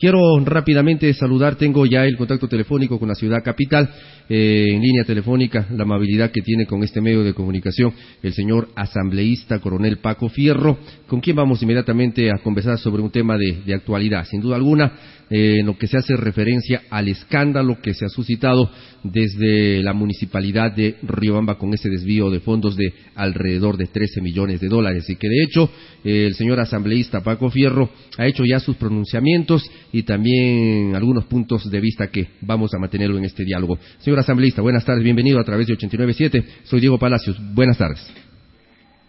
Quiero rápidamente saludar, tengo ya el contacto telefónico con la ciudad capital, eh, en línea telefónica, la amabilidad que tiene con este medio de comunicación el señor asambleísta coronel Paco Fierro, con quien vamos inmediatamente a conversar sobre un tema de, actualidad. Sin duda alguna, eh, en lo que se hace referencia al escándalo que se ha suscitado desde la municipalidad de Riobamba con ese desvío de fondos de alrededor de 13 millones de dólares y que de hecho eh, el señor asambleísta Paco Fierro ha hecho ya sus pronunciamientos y también algunos puntos de vista que vamos a mantenerlo en este diálogo. Señor asambleísta, buenas tardes, bienvenido a través de 89.7. Soy Diego Palacios. Buenas tardes.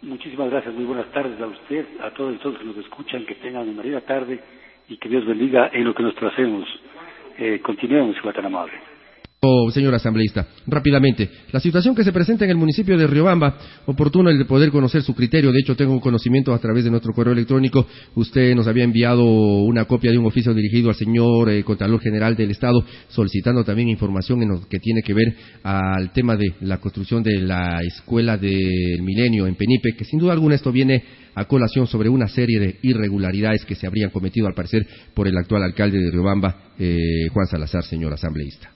Muchísimas gracias, muy buenas tardes a usted, a todos los que nos escuchan, que tengan una linda tarde y que Dios bendiga en lo que nosotros hacemos. Eh, continuemos, tan amable. Oh, señor asambleísta, rápidamente, la situación que se presenta en el municipio de Riobamba, oportuno el de poder conocer su criterio, de hecho tengo conocimiento a través de nuestro correo electrónico, usted nos había enviado una copia de un oficio dirigido al señor eh, Contralor General del Estado, solicitando también información en lo que tiene que ver al tema de la construcción de la Escuela del Milenio en Penipe, que sin duda alguna esto viene a colación sobre una serie de irregularidades que se habrían cometido al parecer por el actual alcalde de Riobamba, eh, Juan Salazar, señor asambleísta.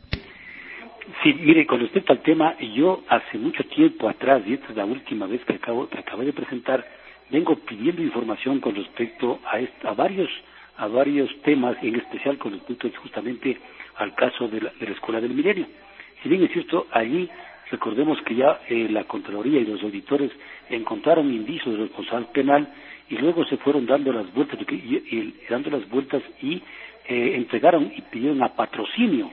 Sí, mire, con respecto al tema, yo hace mucho tiempo atrás, y esta es la última vez que, acabo, que acabé de presentar, vengo pidiendo información con respecto a, a varios a varios temas, en especial con respecto justamente al caso de la, de la Escuela del Milenio. Si bien es cierto, allí recordemos que ya eh, la Contraloría y los auditores encontraron indicios de responsable penal y luego se fueron dando las vueltas y, dando las vueltas y eh, entregaron y pidieron a patrocinio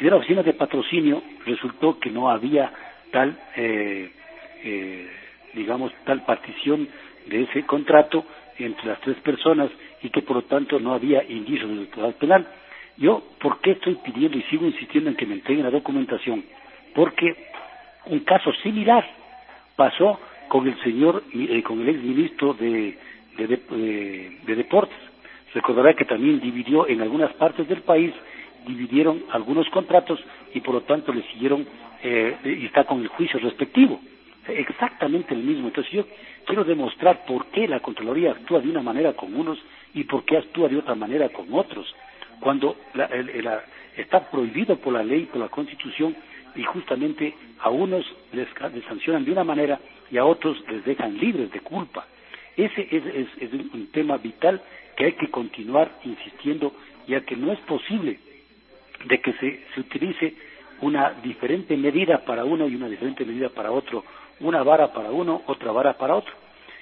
de la oficina de patrocinio resultó que no había tal, eh, eh, digamos, tal partición de ese contrato entre las tres personas y que por lo tanto no había indicios de responsabilidad penal. Yo, ¿por qué estoy pidiendo y sigo insistiendo en que me entreguen la documentación? Porque un caso similar pasó con el señor, eh, con el ex ministro de, de Deportes. Recordará que también dividió en algunas partes del país dividieron algunos contratos y por lo tanto le siguieron eh, y está con el juicio respectivo. Exactamente el mismo. Entonces yo quiero demostrar por qué la Contraloría actúa de una manera con unos y por qué actúa de otra manera con otros, cuando está prohibido por la ley, por la Constitución, y justamente a unos les, sancionan de una manera y a otros les dejan libres de culpa. Ese es un tema vital que hay que continuar insistiendo, ya que no es posible de que se, utilice una diferente medida para uno y una diferente medida para otro, una vara para uno, otra vara para otro.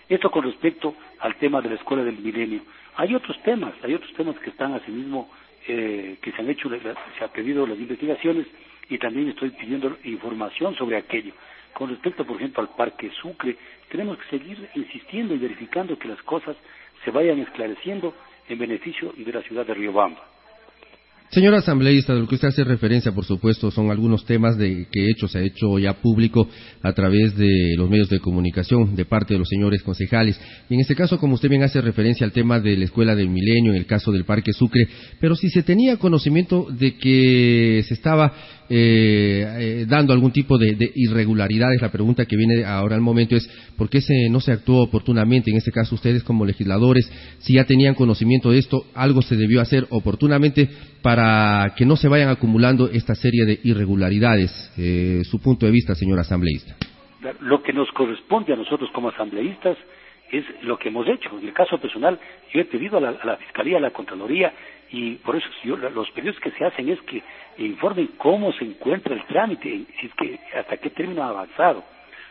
Esto con respecto al tema de la escuela del milenio. Hay otros temas, hay otros temas que están asimismo, eh, que se han hecho, se han pedido las investigaciones y también estoy pidiendo información sobre aquello. Con respecto, por ejemplo, al Parque Sucre, tenemos que seguir insistiendo y verificando que las cosas se vayan esclareciendo en beneficio de la ciudad de Riobamba. Señor asambleísta, de lo que usted hace referencia, por supuesto, son algunos temas de que hecho se ha hecho ya público a través de los medios de comunicación de parte de los señores concejales. Y en este caso, como usted bien hace referencia al tema de la Escuela del Milenio, en el caso del Parque Sucre, pero si se tenía conocimiento de que se estaba eh, eh, dando algún tipo de, irregularidades, la pregunta que viene ahora al momento es ¿por qué se, no se actuó oportunamente? En este caso, ustedes como legisladores, si ya tenían conocimiento de esto, algo se debió hacer oportunamente para que no se vayan acumulando esta serie de irregularidades. Eh, su punto de vista, señor asambleísta. Lo que nos corresponde a nosotros como asambleístas es lo que hemos hecho. En el caso personal, yo he pedido a la, Fiscalía, a la Contraloría, y por eso los pedidos que se hacen es que informen cómo se encuentra el trámite, si es que hasta qué término ha avanzado.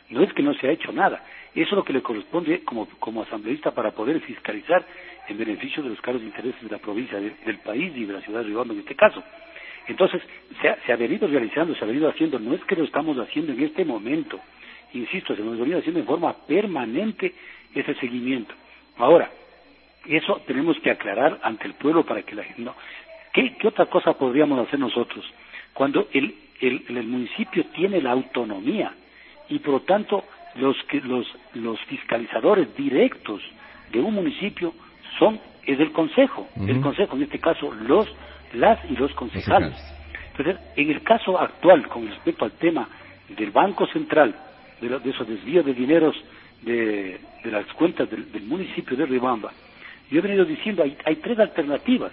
No es que no se ha hecho nada. Eso es lo que le corresponde como, como asambleísta para poder fiscalizar en beneficio de los cargos de intereses de la provincia, del país y de la ciudad de Río en este caso. Entonces, se ha, se ha, venido realizando, se ha venido haciendo, no es que lo estamos haciendo en este momento, insisto, se nos ha venido haciendo en forma permanente ese seguimiento. Ahora, eso tenemos que aclarar ante el pueblo para que la gente no. ¿Qué, qué otra cosa podríamos hacer nosotros? Cuando el, el, el municipio tiene la autonomía y por lo tanto los, los, los fiscalizadores directos de un municipio son es el consejo, el consejo en este caso los las y los concejales. Entonces, en el caso actual con respecto al tema del Banco Central, de, de esos desvíos de dineros de, las cuentas del, municipio de Ribamba, yo he venido diciendo hay, hay tres alternativas.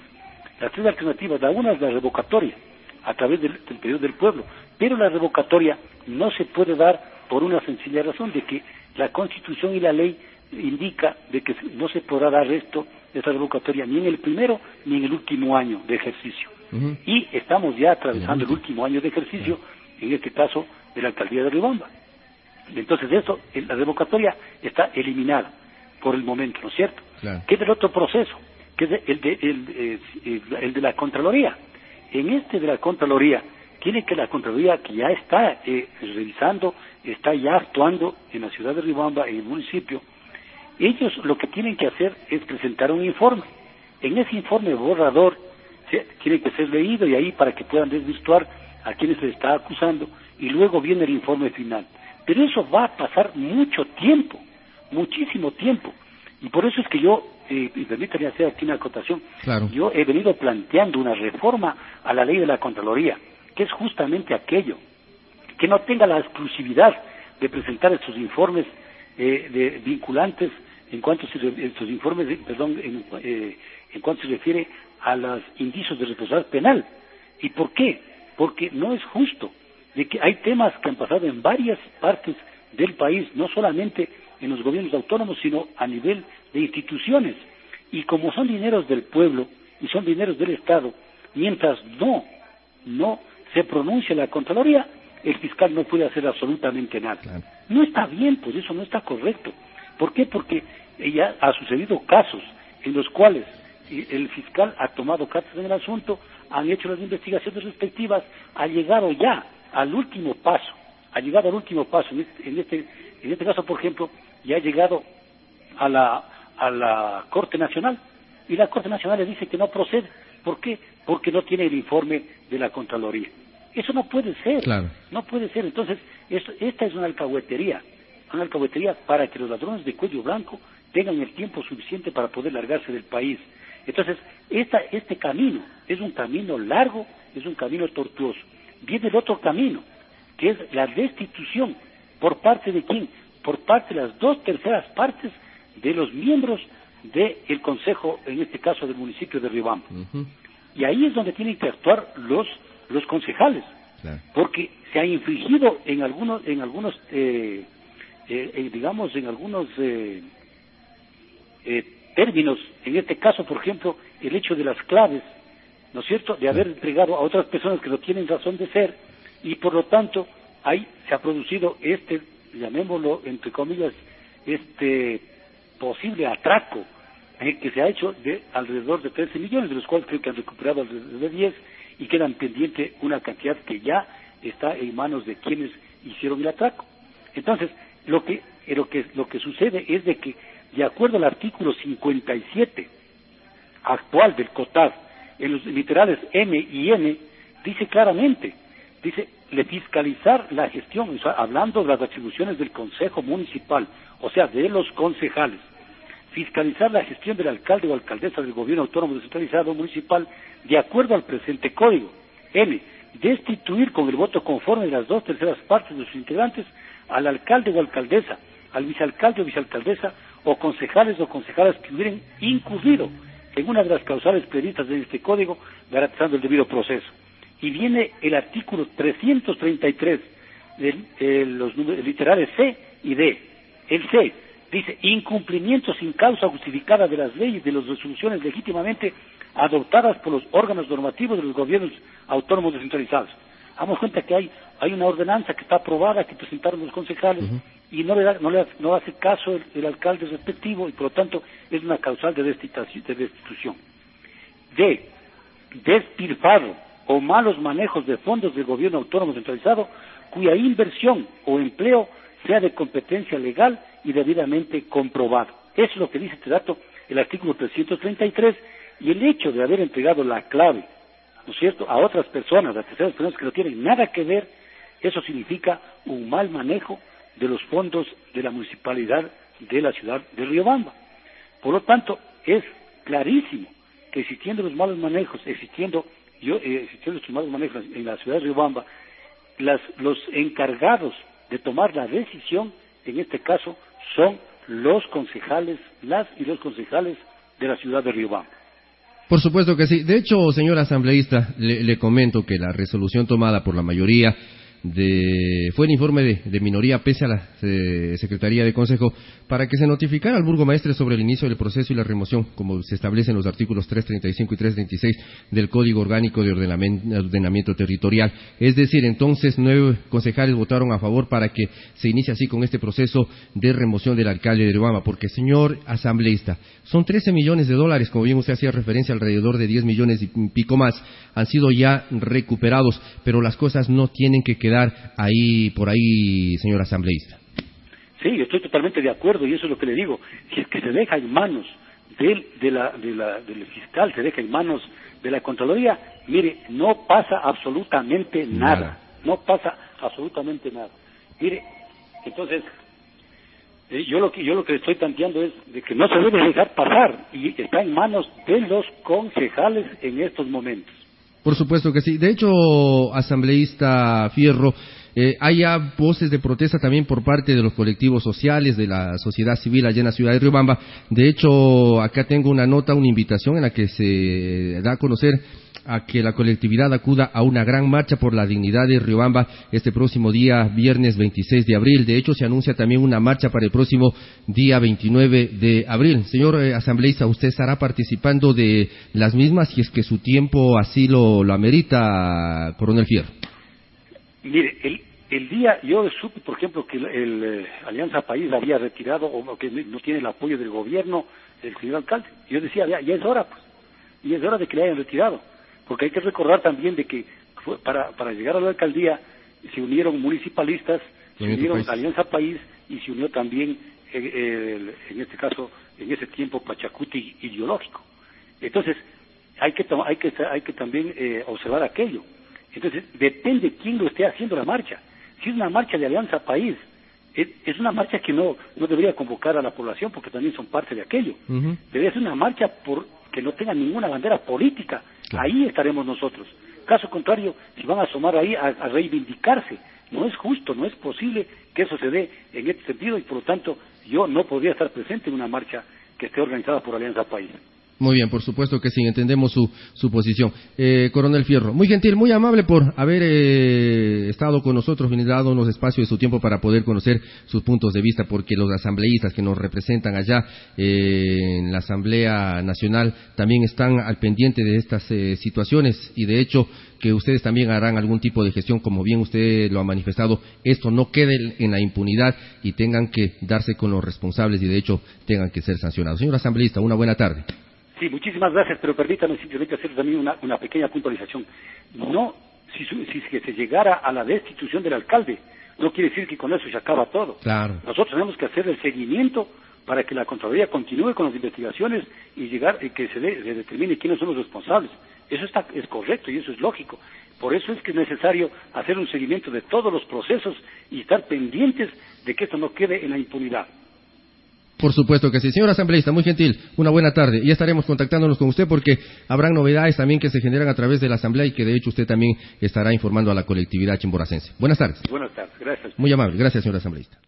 las tres alternativas, la una es la revocatoria, a través del, periodo del pueblo, pero la revocatoria no se puede dar por una sencilla razón de que la Constitución y la ley indica de que no se podrá dar esto, esta revocatoria, ni en el primero ni en el último año de ejercicio. Y estamos ya atravesando el último año de ejercicio, en este caso de la alcaldía de Ribamba. Entonces, eso, la revocatoria está eliminada por el momento, ¿no es cierto? ¿Qué es el otro proceso? Que es el de, el, el, de la Contraloría. En este de la Contraloría, tiene que la Contraloría, que ya está eh, revisando, está ya actuando en la ciudad de Ribamba, en el municipio, ellos lo que tienen que hacer es presentar un informe. En ese informe borrador tiene que ser leído y ahí para que puedan desvirtuar a quienes se está acusando y luego viene el informe final. Pero eso va a pasar mucho tiempo, muchísimo tiempo. Y por eso es que yo, eh, y permítanme hacer aquí una acotación, yo he venido planteando una reforma a la ley de la Contraloría, que es justamente aquello, que no tenga la exclusividad de presentar estos informes eh, de, vinculantes en cuanto se estos informes, perdón, en, eh, en cuanto se refiere a los indicios de responsabilidad penal. ¿Y por qué? Porque no es justo de que hay temas que han pasado en varias partes del país, no solamente en los gobiernos autónomos, sino a nivel de instituciones. Y como son dineros del pueblo y son dineros del Estado, mientras no, no se pronuncia la Contraloría, el fiscal no puede hacer absolutamente nada. No está bien, pues eso no está correcto. ¿Por qué? Porque ya ha sucedido casos en los cuales el fiscal ha tomado cartas en el asunto, han hecho las investigaciones respectivas, ha llegado ya al último paso, ha llegado al último paso, en este, en este, en este caso, por ejemplo, ya ha llegado a la, a la Corte Nacional y la Corte Nacional le dice que no procede. ¿Por qué? Porque no tiene el informe de la Contraloría. Eso no puede ser, no puede ser. Entonces, esta es una alcahuetería, una alcahuetería para que los ladrones de cuello blanco tengan el tiempo suficiente para poder largarse del país. Entonces, esta, este camino es un camino largo, es un camino tortuoso viene el otro camino, que es la destitución. ¿Por parte de quién? Por parte de las dos terceras partes de los miembros del Consejo, en este caso del municipio de Ribamba. Y ahí es donde tienen que actuar los, los concejales, porque se ha infringido en algunos, en algunos eh, eh, eh, digamos, en algunos términos, en este caso, por ejemplo, el hecho de las claves ¿no es cierto?, de haber entregado a otras personas que no tienen razón de ser y por lo tanto ahí se ha producido este, llamémoslo entre comillas, este posible atraco eh, que se ha hecho de alrededor de 13 millones, de los cuales creo que han recuperado alrededor de 10 y quedan pendiente una cantidad que ya está en manos de quienes hicieron el atraco. Entonces, lo que, lo que, lo que sucede es de que, de acuerdo al artículo 57 actual del COTAD, en los literales M y N, dice claramente, dice, fiscalizar la gestión, hablando de las atribuciones del Consejo Municipal, o sea, de los concejales, fiscalizar la gestión del alcalde o alcaldesa del gobierno autónomo descentralizado municipal de acuerdo al presente código. N. Destituir con el voto conforme de las dos terceras partes de sus integrantes al alcalde o alcaldesa, al vicealcalde o vicealcaldesa o concejales o concejales que hubieran incurrido en una de las causales previstas en este código, garantizando el debido proceso. Y viene el artículo 333 de los literales C y D. El C dice incumplimiento sin causa justificada de las leyes de las resoluciones legítimamente adoptadas por los órganos normativos de los gobiernos autónomos descentralizados. Damos cuenta que hay, hay una ordenanza que está aprobada, que presentaron los concejales, y no le, da, no le no hace caso el, alcalde respectivo, y por lo tanto es una causal de destitución. D. Despilfarro o malos manejos de fondos del gobierno autónomo centralizado cuya inversión o empleo sea de competencia legal y debidamente comprobado. Eso es lo que dice este dato, el artículo 333, y el hecho de haber entregado la clave ¿no es cierto?, a otras personas, a terceras personas que no tienen nada que ver, eso significa un mal manejo de los fondos de la municipalidad de la ciudad de Riobamba. Por lo tanto, es clarísimo que existiendo los malos manejos, existiendo, yo, eh, estos malos manejos en la ciudad de Riobamba, las, los encargados de tomar la decisión, en este caso, son los concejales, las y los concejales de la ciudad de Riobamba. Por supuesto que sí. De hecho, señor asambleísta, le comento que la resolución tomada por la mayoría de, fue el informe de, minoría pese a la eh, Secretaría de Consejo para que se notificara al burgomaestre sobre el inicio del proceso y la remoción, como se establece en los artículos 335 y 336 del Código Orgánico de Ordenamiento, Territorial. Es decir, entonces nueve concejales votaron a favor para que se inicie así con este proceso de remoción del alcalde de Riobamba, porque señor asambleísta, son 13 millones de dólares, como bien usted hacía referencia, alrededor de 10 millones y pico más, han sido ya recuperados, pero las cosas no tienen que quedar ahí, por ahí, señor asambleísta. Sí, estoy totalmente de acuerdo y eso es lo que le digo. Si es que se deja en manos del, de la, de la, del fiscal, se deja en manos de la Contraloría, mire, no pasa absolutamente nada. No pasa absolutamente nada. Mire, entonces, eh, yo lo que yo lo que estoy planteando es de que no se debe dejar pasar y está en manos de los concejales en estos momentos. Por supuesto que sí. De hecho, asambleísta Fierro, eh, hay voces de protesta también por parte de los colectivos sociales, de la sociedad civil allá en la ciudad de Riobamba. De hecho, acá tengo una nota, una invitación en la que se da a conocer a que la colectividad acuda a una gran marcha por la dignidad de Riobamba este próximo día, viernes 26 de abril. De hecho, se anuncia también una marcha para el próximo día 29 de abril. Señor eh, asambleísta, ¿usted estará participando de las mismas si es que su tiempo así lo, amerita, coronel Fierro? Mire, el, día, yo supe, por ejemplo, que el, eh, Alianza País había retirado o que no tiene el apoyo del gobierno, el señor alcalde. Yo decía, ya, ya es hora, pues, y es hora de que le hayan retirado porque hay que recordar también de que para, para llegar a la alcaldía se unieron municipalistas, se unieron Alianza País y se unió también, eh, en este caso, en ese tiempo, Pachacuti ideológico. Entonces, hay que, hay que, hay que también eh, observar aquello. Entonces, depende quién lo esté haciendo la marcha. Si es una marcha de Alianza País, es, una marcha que no, no debería convocar a la población porque también son parte de aquello. Debería ser una marcha por que no tenga ninguna bandera política. Ahí estaremos nosotros. Caso contrario, si van a asomar ahí a, reivindicarse, no es justo, no es posible que eso se dé en este sentido y por lo tanto yo no podría estar presente en una marcha que esté organizada por Alianza País. Muy bien, por supuesto que sí, entendemos su, su posición. Eh, Coronel Fierro, muy gentil, muy amable por haber eh, estado con nosotros, dado unos espacios de su tiempo para poder conocer sus puntos de vista, porque los asambleístas que nos representan allá eh, en la Asamblea Nacional también están al pendiente de estas situaciones y de hecho que ustedes también harán algún tipo de gestión, como bien usted lo ha manifestado, esto no quede en la impunidad y tengan que darse con los responsables y de hecho tengan que ser sancionados. Señor asambleísta, una buena tarde. Sí, muchísimas gracias, pero permítame simplemente hacer también una, una pequeña puntualización. No, si, si, se llegara a la destitución del alcalde, no quiere decir que con eso se acaba todo. Claro. Nosotros tenemos que hacer el seguimiento para que la Contraloría continúe con las investigaciones y llegar y que se, determine quiénes son los responsables. Eso está, es correcto y eso es lógico. Por eso es que es necesario hacer un seguimiento de todos los procesos y estar pendientes de que esto no quede en la impunidad. Por supuesto que sí. Señor asambleísta, muy gentil, una buena tarde. Ya estaremos contactándonos con usted porque habrán novedades también que se generan a través de la asamblea y que de hecho usted también estará informando a la colectividad chimboracense. Buenas tardes. Buenas tardes, gracias. Muy amable, gracias señor asambleísta.